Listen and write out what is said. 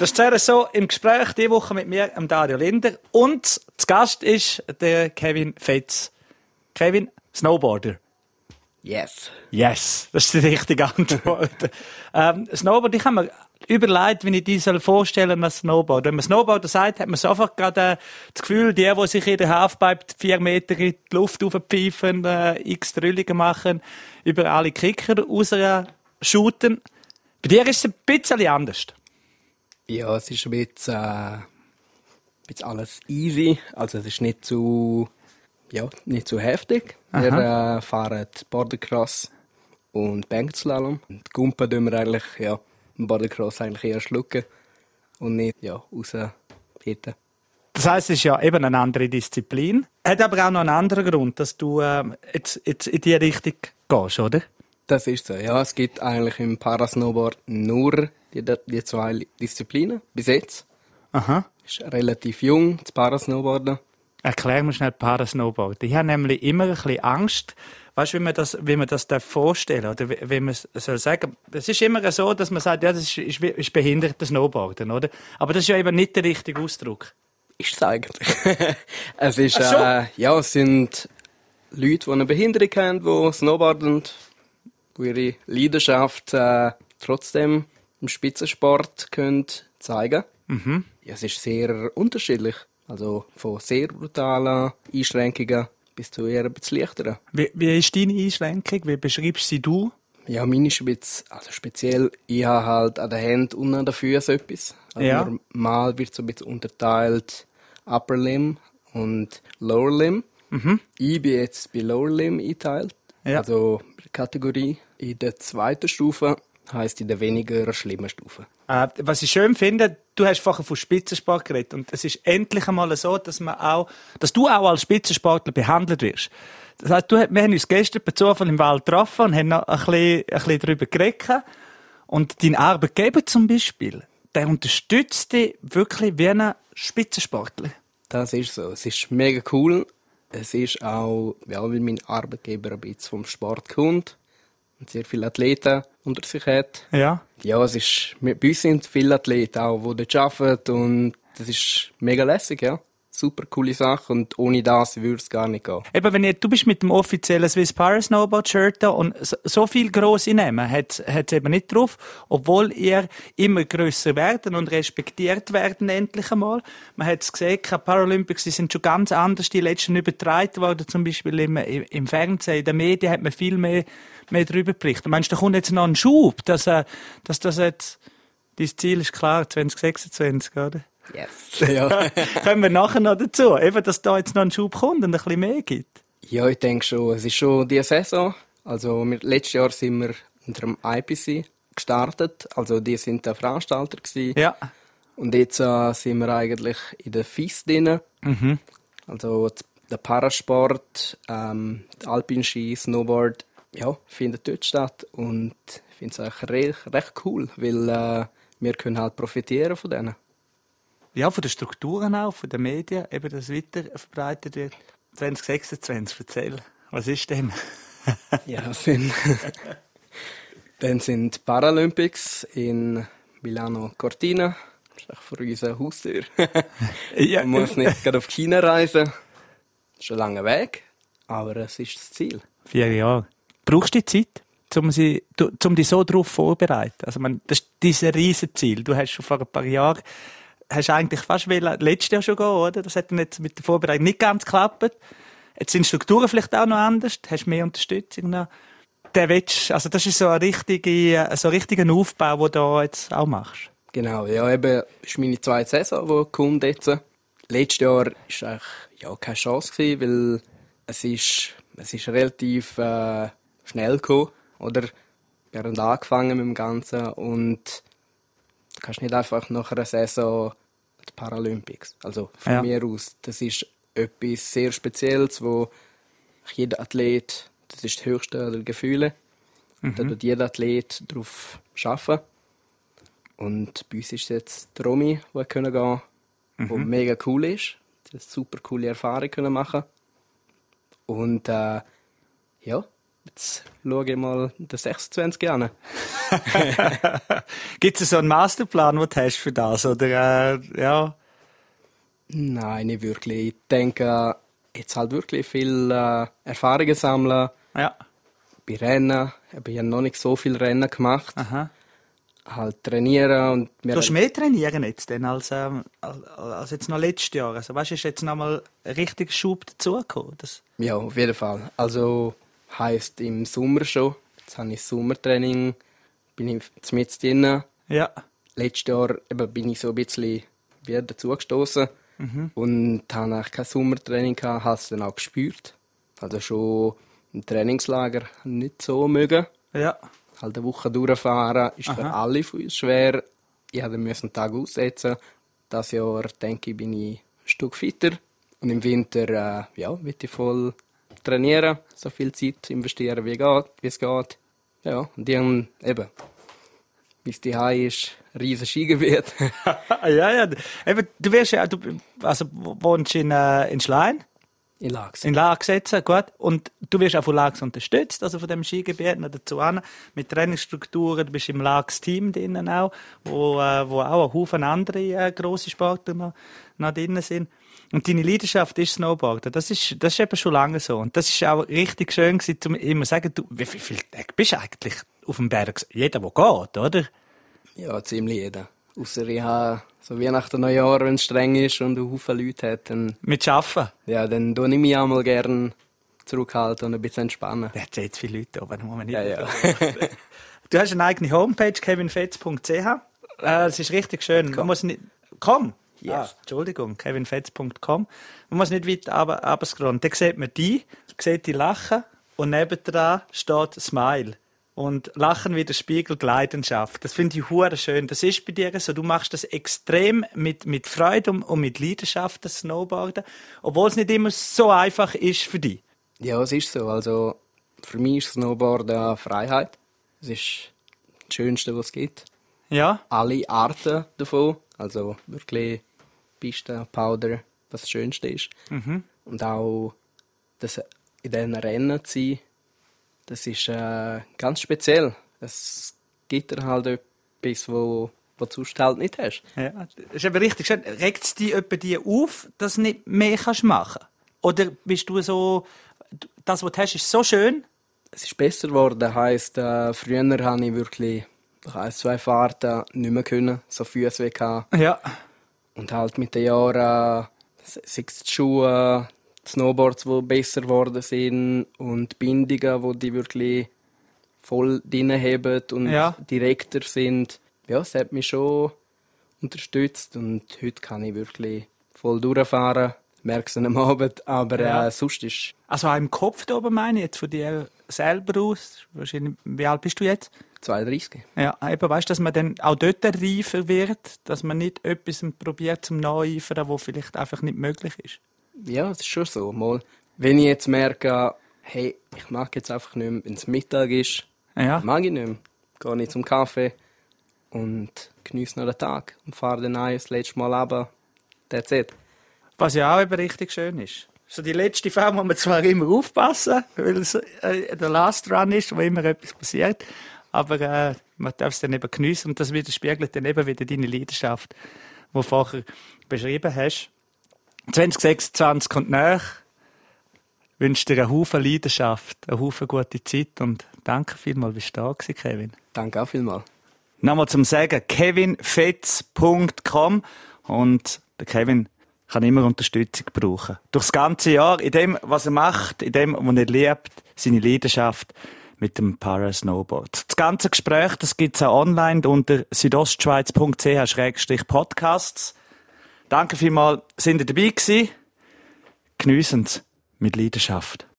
Das ist so im Gespräch diese Woche mit mir, Dario Linder. Und zu Gast ist der Kevin Fetz. Kevin, Snowboarder. Yes. Yes, das ist die richtige Antwort. ähm, Snowboard, ich habe mir überlegt, wie ich die vorstellen als Snowboard. Wenn man Snowboarder sagt, hat man sofort gerade äh, das Gefühl, die, die sich in der Halfpipe vier Meter in die Luft aufpfeifen, äh, x Drüllungen machen, über alle Kicker raus shooten. Bei dir ist es ein bisschen anders. Ja, es ist ein bisschen, äh, ein bisschen alles easy. Also es ist nicht zu, ja, nicht zu heftig. Aha. Wir äh, fahren Bordercross und Bankslalom. Die Gumpen tun wir eigentlich, ja, im Bordercross eigentlich eher schlucken und nicht, ja, raushitten. Das heisst, es ist ja eben eine andere Disziplin. Hat aber auch noch einen anderen Grund, dass du äh, jetzt, jetzt in diese Richtung gehst, oder? Das ist so, ja. Es gibt eigentlich im Parasnowboard nur die, die zwei Disziplinen bis jetzt. Aha. Ist relativ jung, das Parasnowboarden. Erklär mir schnell Parasnowboard. Ich habe nämlich immer ein bisschen Angst, weißt du, wie man das, wie man das vorstellen oder wie, wie man soll sagen. Es ist immer so, dass man sagt, ja, das ist, ist, ist behindertes Snowboarden, oder? Aber das ist ja eben nicht der richtige Ausdruck. Ist es eigentlich. es ist, äh, ja, es sind Leute, die eine Behinderung haben, die snowboarden, die ihre Leidenschaft äh, trotzdem im Spitzensport können zeigen mhm. ja, Es ist sehr unterschiedlich. Also von sehr brutalen Einschränkungen bis zu eher bisschen leichteren. Wie, wie ist deine Einschränkung? Wie beschreibst sie du? Ja, meine ist ein bisschen, also speziell, ich habe halt an den Händen und an den Füßen etwas. Also ja. Normal wird so ein bisschen unterteilt Upper Limb und Lower Limb. Mhm. Ich bin jetzt bei Lower Limb eingeteilt. Ja. Also Kategorie. In der zweiten Stufe heißt in der weniger schlimmen Stufe. Äh, was ich schön finde, du hast vorher von Spitzensport geredet und es ist endlich einmal so, dass man auch, dass du auch als Spitzensportler behandelt wirst. Das heißt, du, wir haben uns gestern per Zufall im Wald getroffen und haben noch ein bisschen, ein bisschen darüber geredet. Und dein Arbeitgeber zum Beispiel, der unterstützt dich wirklich wie ein Spitzensportler. Das ist so. Es ist mega cool. Es ist auch, ja, weil mein Arbeitgeber ein bisschen vom Sport kommt und sehr viele Athleten unter sich hat. Ja. Ja, es ist, bei uns sind viele Athleten auch, die dort arbeiten und das ist mega lässig, ja super coole Sache und ohne das würde es gar nicht gehen. Eben, wenn ihr, du bist mit dem offiziellen Swiss Para Snowboard Shirt und so, so viel grosse Namen hat es eben nicht drauf, obwohl ihr immer grösser werden und respektiert werden endlich einmal. Man hat es gesehen, die Paralympics die sind schon ganz anders die letzten übertragen worden, zum Beispiel im, im Fernsehen, in den Medien hat man viel mehr, mehr darüber berichtet. Meinst du, da kommt jetzt noch ein Schub, dass, äh, dass das jetzt, dein Ziel ist klar, 2026, oder? Yes. Ja. Kommen wir nachher noch dazu, eben, dass da jetzt noch ein Schub kommt und ein bisschen mehr gibt. Ja, ich denke schon. Es ist schon die Saison. Also, wir, letztes Jahr sind wir unter dem IPC gestartet. Also, die sind der Veranstalter gewesen. Ja. Und jetzt äh, sind wir eigentlich in der FIS drin. Mhm. Also, der Parasport, ähm, der Alpinski, Snowboard, ja, findet dort statt. Und ich finde es eigentlich recht, recht cool, weil äh, wir können halt profitieren von denen ja, von den Strukturen auch, von den Medien, eben, dass weiter verbreitet wird. 2026, erzähl, was ist denn? ja, sind, dann sind Paralympics in Milano Cortina. Das ist vor unserer Haustür. ja. Man muss nicht gerade auf China reisen. Das ist ein langer Weg, aber es ist das Ziel. Vier Jahre. Brauchst du die Zeit? um, sie, um dich so darauf vorzubereiten. Also, man, das ist dieses Riesenziel. Du hast schon vor ein paar Jahren hast eigentlich fast letztes Jahr schon gehen, oder? Das hat jetzt mit der Vorbereitung nicht ganz geklappt. Jetzt sind Strukturen vielleicht auch noch anders, hast mehr Unterstützung noch. Der willst, also das ist so ein richtiger, so ein richtiger Aufbau, den du jetzt auch machst. Genau, ja, eben, ist meine zweite Saison, die kommt jetzt. Letztes Jahr war eigentlich, ja, keine Chance gewesen, weil es ist, es ist relativ, äh, schnell gekommen, oder? Wir haben angefangen mit dem Ganzen und du kannst nicht einfach nach einer Saison die Paralympics. Also von ja. mir aus, das ist etwas sehr Spezielles, wo jeder Athlet, das ist das höchste der Gefühle, mhm. da tut jeder Athlet darauf arbeiten. Und bei uns ist jetzt der Romy, der gehen kann, mhm. der mega cool ist, eine super coole Erfahrung können machen Und äh, ja, Jetzt schaue ich mal den 26 an. Gibt es so einen Masterplan, den du hast für das? Oder, äh, ja? Nein, nicht wirklich. Ich denke, jetzt halt wirklich viel äh, Erfahrungen sammeln. Ja. Bei Rennen. Ich habe noch nicht so viel Rennen gemacht. Aha. Halt trainieren und Du hast mehr trainieren jetzt denn als, ähm, als, jetzt noch letztes Jahr. Also weißt du, ist jetzt noch mal ein richtiger Schub dazugekommen? Das... Ja, auf jeden Fall. Also heisst im Sommer schon. Jetzt habe ich Sommertraining, bin ich mit drin. Ja. Letztes Jahr eben bin ich so ein bisschen wieder dazugestoßen und habe eigentlich kein Sommertraining gehabt, habe es dann auch gespürt. Also schon im Trainingslager nicht so mögen. Ja. Halt eine Woche durchfahren ist für Aha. alle von uns schwer. Ich musste einen Tag aussetzen. Das Jahr denke ich, bin ich ein Stück fitter. Und im Winter äh, ja, will ich voll trainieren, so viel Zeit investieren, wie, geht, wie es geht. Ja, und dann eben, bis die Hai ist, riesen Skigebiet. ja, ja. Eben, du wirst ja, du also, wohnst in, äh, in Schlein, in Lachs. in Lags jetzt, gut. Und du wirst auch von Lags unterstützt, also von dem Skigebiet noch dazu an, mit Trainingsstrukturen. Du bist im Lags-Team drinnen auch, wo, äh, wo auch ein Haufen andere äh, grosse Sportler noch, noch drinnen sind. Und deine Leidenschaft ist Snowboarden. Das ist, das ist eben schon lange so. Und das ist auch richtig schön gewesen, zu immer sagen, du, wie viel, viel bist du eigentlich auf dem Berg? Jeder, der geht, oder? Ja, ziemlich jeder. Außer ich habe so Weihnachten, Neujahr, wenn es streng ist und ein Haufen Leute hat, dann, Mit Arbeiten. ja, dann tue ich mich auch mal gerne zurückhalten und ein bisschen entspannen. Da hat jetzt viele Leute oben, da muss man nicht Ja, ja. Du hast eine eigene Homepage, kevinfetz.ch. Äh, Das ist richtig schön. Man muss nicht, komm! Yes. Ah, Entschuldigung, kevinfetz.com. Man muss nicht weit runter- runterscrollen. Da sieht man die, sieht die lachen und nebendran steht Smile. Und Lachen widerspiegelt Leidenschaft. Das finde ich hure schön. Das ist bei dir so. Du machst das extrem mit, mit Freude und, mit Leidenschaft, das Snowboarden. Obwohl es nicht immer so einfach ist für dich. Ja, es ist so. Also, für mich ist Snowboard eine Freiheit. Es ist das Schönste, was es gibt. Ja? Alle Arten davon. Also wirklich Piste, Powder, was das Schönste ist. Und auch das in diesen Rennen zu sein, das ist äh, ganz speziell. Es gibt dir halt etwas, wo, wo du sonst halt nicht hast. Ja, das ist aber richtig schön. Regt es dich etwa die auf, dass du nicht mehr kannst machen Oder bist du so, das, was du hast, ist so schön? Es ist besser geworden. Heisst, äh, früher habe ich wirklich ein, zwei Fahrten nicht mehr können, so Füße weg. Ja. Und halt mit den Jahren, sei es die Schuhe, die Snowboards, die besser geworden sind und die Bindungen, die die wirklich voll drin haben und Ja. direkter sind. Ja, es hat mich schon unterstützt und heute kann ich wirklich voll durchfahren. Merkst du am Abend, aber Ja. äh, sonst ist Also auch im Kopf da oben meine ich, jetzt von dir selber aus. Wahrscheinlich, wie alt bist du jetzt? 32. Ja, eben, weißt du, dass man dann auch dort reifer wird, dass man nicht etwas probiert zum Nacheifern, wo vielleicht einfach nicht möglich ist. Ja, es ist schon so. Mal, wenn ich jetzt merke, hey, ich mag jetzt einfach nicht mehr, wenn es Mittag ist, Ja. mag ich nicht mehr. Gehe ich zum Kaffee und genieße noch den Tag und fahre dann ein, das letzte Mal runter. That's it. Was ja auch eben richtig schön ist. So die letzte Form muss man zwar immer aufpassen, weil es äh, der Last Run ist, wo immer etwas passiert, aber äh, man darf es dann eben geniessen und das widerspiegelt dann eben wieder deine Leidenschaft, die du vorher beschrieben hast. 2026 kommt nach. Ich wünsche dir einen Haufen Leidenschaft, einen Haufen gute Zeit und danke vielmals, bist du da gewesen, Kevin. Danke auch vielmals. Nochmal zum Sagen, kevinfetz.com und der Kevin kann immer Unterstützung brauchen. Durchs ganze Jahr, in dem, was er macht, in dem, was er liebt, seine Leidenschaft mit dem Parasnowboard. Das ganze Gespräch, das gibt's auch online unter südostschweiz.ch-podcasts. Danke vielmals, sind ihr dabei gewesen. Geniessen's mit Leidenschaft.